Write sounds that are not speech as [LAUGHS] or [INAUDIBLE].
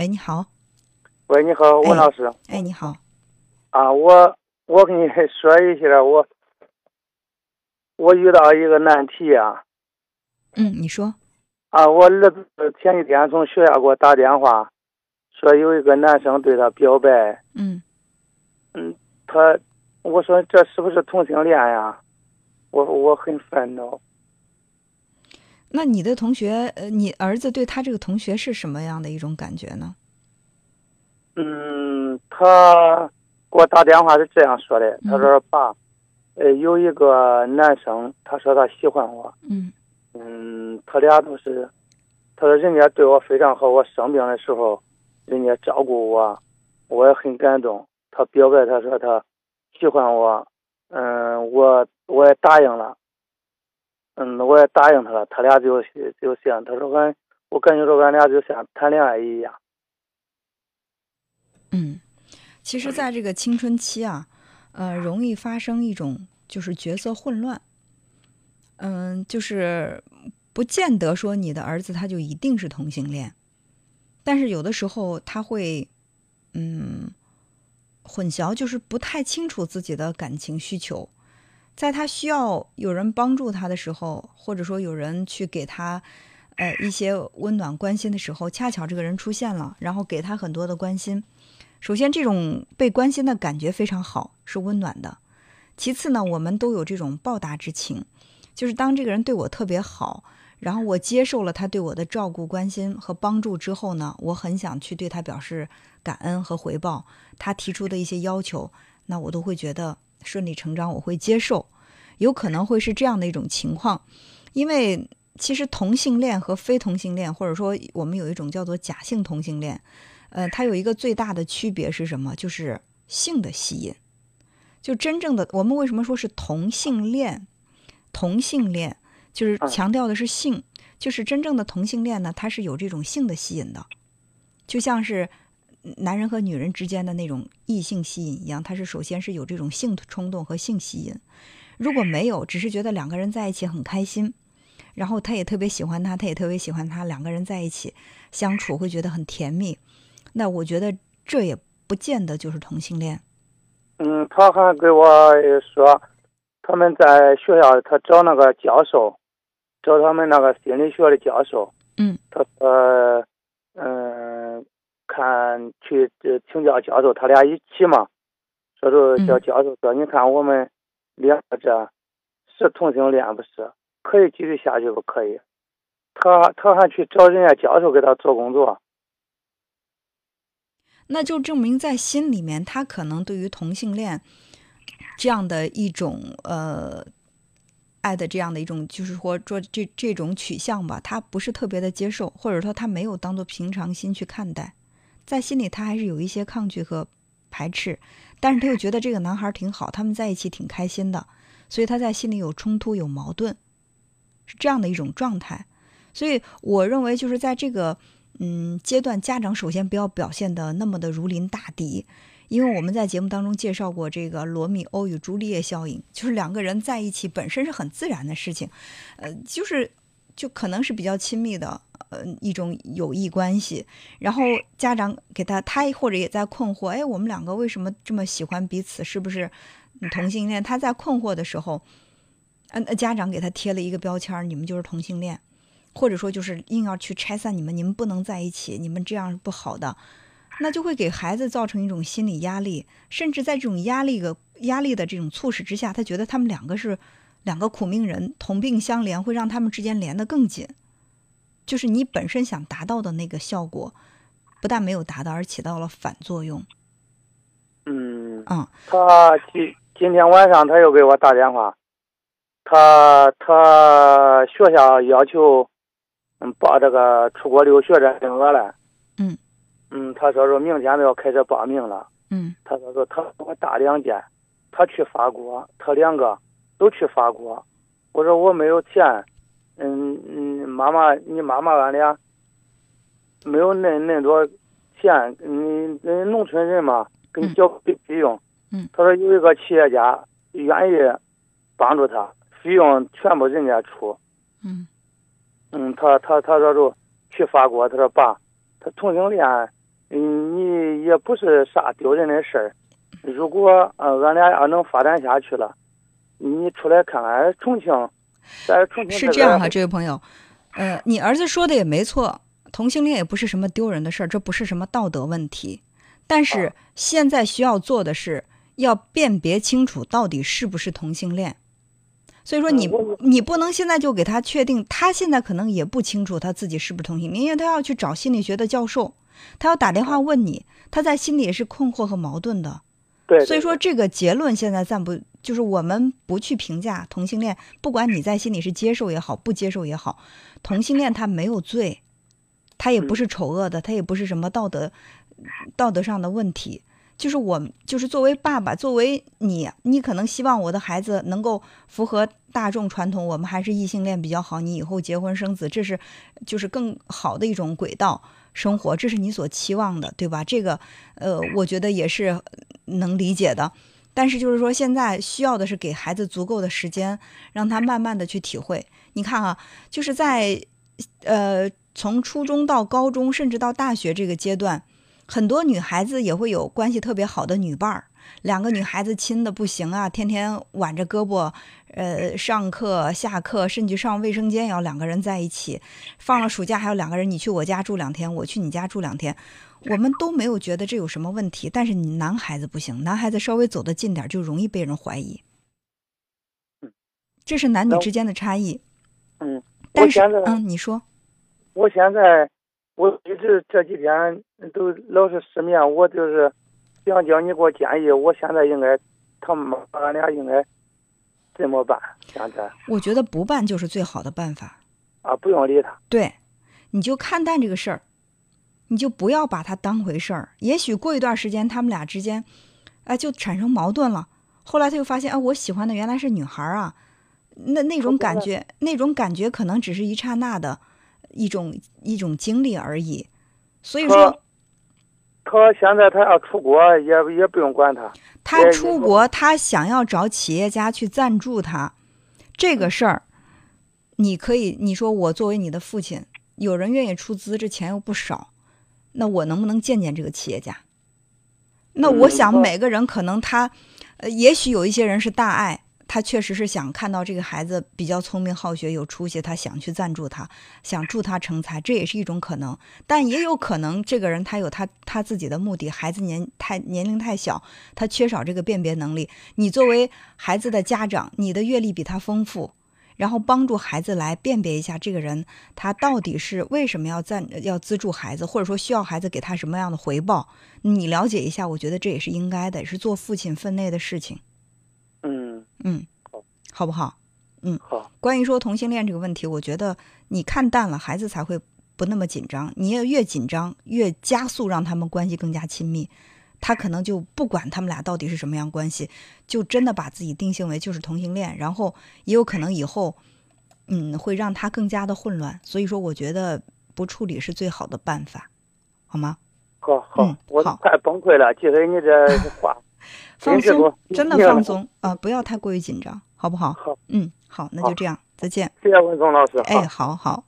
喂，你好。喂，你好，文老师。哎，你好。啊，我我跟你 [LAUGHS] 说一下，我我遇到一个难题啊。嗯，你说。啊，我儿子前几天从学校给我打电话，说有一个男生对他表白。嗯。嗯，他，我说这是不是同性恋呀？我我很烦恼。那你的同学，呃，你儿子对他这个同学是什么样的一种感觉呢？嗯，他给我打电话是这样说的，他说：“爸，呃，有一个男生，他说他喜欢我。嗯，嗯，他俩都是，他说人家对我非常好，我生病的时候，人家照顾我，我也很感动。他表白，他说他喜欢我，嗯，我我也答应了。”嗯，我也答应他了，他俩就就像他说俺，我感觉着俺俩就像谈恋爱一样。嗯，其实，在这个青春期啊，呃，容易发生一种就是角色混乱。嗯，就是不见得说你的儿子他就一定是同性恋，但是有的时候他会，嗯，混淆，就是不太清楚自己的感情需求。在他需要有人帮助他的时候，或者说有人去给他，呃，一些温暖关心的时候，恰巧这个人出现了，然后给他很多的关心。首先，这种被关心的感觉非常好，是温暖的。其次呢，我们都有这种报答之情，就是当这个人对我特别好，然后我接受了他对我的照顾、关心和帮助之后呢，我很想去对他表示感恩和回报。他提出的一些要求，那我都会觉得。顺理成章，我会接受，有可能会是这样的一种情况，因为其实同性恋和非同性恋，或者说我们有一种叫做假性同性恋，呃，它有一个最大的区别是什么？就是性的吸引。就真正的我们为什么说是同性恋？同性恋就是强调的是性，就是真正的同性恋呢，它是有这种性的吸引的，就像是。男人和女人之间的那种异性吸引一样，他是首先是有这种性冲动和性吸引。如果没有，只是觉得两个人在一起很开心，然后他也特别喜欢他，他也特别喜欢他，两个人在一起相处会觉得很甜蜜。那我觉得这也不见得就是同性恋。嗯，他还给我说，他们在学校他找那个教授，找他们那个心理学的教授。嗯，他说，嗯。看去请教教授，他俩一起嘛，说说叫教授说，你看我们两个这是同性恋不是？可以继续下去不可以？他他还去找人家教授给他做工作，那就证明在心里面，他可能对于同性恋这样的一种呃爱的这样的一种，就是说做这这种取向吧，他不是特别的接受，或者说他没有当做平常心去看待。在心里，他还是有一些抗拒和排斥，但是他又觉得这个男孩挺好，他们在一起挺开心的，所以他在心里有冲突、有矛盾，是这样的一种状态。所以我认为，就是在这个嗯阶段，家长首先不要表现的那么的如临大敌，因为我们在节目当中介绍过这个罗密欧与朱丽叶效应，就是两个人在一起本身是很自然的事情，呃，就是就可能是比较亲密的。呃，一种友谊关系，然后家长给他，他或者也在困惑，哎，我们两个为什么这么喜欢彼此？是不是 [LAUGHS] 同性恋？他在困惑的时候，嗯，家长给他贴了一个标签，你们就是同性恋，或者说就是硬要去拆散你们，你们不能在一起，你们这样是不好的，那就会给孩子造成一种心理压力，甚至在这种压力的压力的这种促使之下，他觉得他们两个是两个苦命人，同病相怜，会让他们之间连得更紧。就是你本身想达到的那个效果，不但没有达到，而起到了反作用。嗯嗯，他今今天晚上他又给我打电话，他他学校要求嗯报这个出国留学的名额了。嗯嗯，他说说明天都要开始报名了。嗯，他说说他我大两件，他去法国，他两个都去法国。我说我没有钱。嗯嗯，妈妈，你妈妈俺俩没有那那多钱，你那农村人嘛，给你交费费用。嗯。他说有一个企业家愿意帮助他，费用全部人家出。嗯。嗯，他他他说就去法国，他说爸，他同性恋嗯，你也不是啥丢人的事儿。如果呃俺俩要能发展下去了，你出来看看重庆，在重庆是这样哈，这位朋友，呃，你儿子说的也没错，同性恋也不是什么丢人的事儿，这不是什么道德问题。但是现在需要做的是，要辨别清楚到底是不是同性恋。所以说你你不能现在就给他确定，他现在可能也不清楚他自己是不是同性恋，因为他要去找心理学的教授，他要打电话问你，他在心里也是困惑和矛盾的。对，所以说这个结论现在暂不，就是我们不去评价同性恋，不管你在心里是接受也好，不接受也好，同性恋他没有罪，他也不是丑恶的，他也不是什么道德道德上的问题。就是我，就是作为爸爸，作为你，你可能希望我的孩子能够符合大众传统，我们还是异性恋比较好。你以后结婚生子，这是就是更好的一种轨道生活，这是你所期望的，对吧？这个，呃，我觉得也是能理解的。但是就是说，现在需要的是给孩子足够的时间，让他慢慢的去体会。你看啊，就是在呃从初中到高中，甚至到大学这个阶段。很多女孩子也会有关系特别好的女伴儿，两个女孩子亲的不行啊，天天挽着胳膊，呃，上课、下课，甚至上卫生间也要两个人在一起。放了暑假还有两个人，你去我家住两天，我去你家住两天，我们都没有觉得这有什么问题。但是你男孩子不行，男孩子稍微走得近点就容易被人怀疑。这是男女之间的差异。嗯，但是嗯，你说，我现在。我一直这几天都老是失眠，我就是想叫你给我建议，我现在应该他们俺俩应该怎么办？现在我觉得不办就是最好的办法啊，不用理他。对，你就看淡这个事儿，你就不要把他当回事儿。也许过一段时间，他们俩之间，哎，就产生矛盾了。后来他又发现，啊，我喜欢的原来是女孩啊，那那种感觉，那种感觉可能只是一刹那的。一种一种经历而已，所以说，他现在他要出国也也不用管他。他出国，他想要找企业家去赞助他，这个事儿，你可以你说我作为你的父亲，有人愿意出资，这钱又不少，那我能不能见见这个企业家？那我想每个人可能他，呃，也许有一些人是大爱。他确实是想看到这个孩子比较聪明、好学、有出息，他想去赞助他，想助他成才，这也是一种可能。但也有可能，这个人他有他他自己的目的。孩子年太年龄太小，他缺少这个辨别能力。你作为孩子的家长，你的阅历比他丰富，然后帮助孩子来辨别一下这个人他到底是为什么要赞要资助孩子，或者说需要孩子给他什么样的回报，你了解一下，我觉得这也是应该的，是做父亲分内的事情。嗯，好，好不好？嗯，好。关于说同性恋这个问题，我觉得你看淡了，孩子才会不那么紧张。你也越紧张，越加速让他们关系更加亲密，他可能就不管他们俩到底是什么样关系，就真的把自己定性为就是同性恋，然后也有可能以后，嗯，会让他更加的混乱。所以说，我觉得不处理是最好的办法，好吗？好好，我好快崩溃了，听你这话。[LAUGHS] 放松，真的放松啊！不要太过于紧张，好不好？好，嗯，好，那就这样，再见。谢谢文松老师。哎，好好。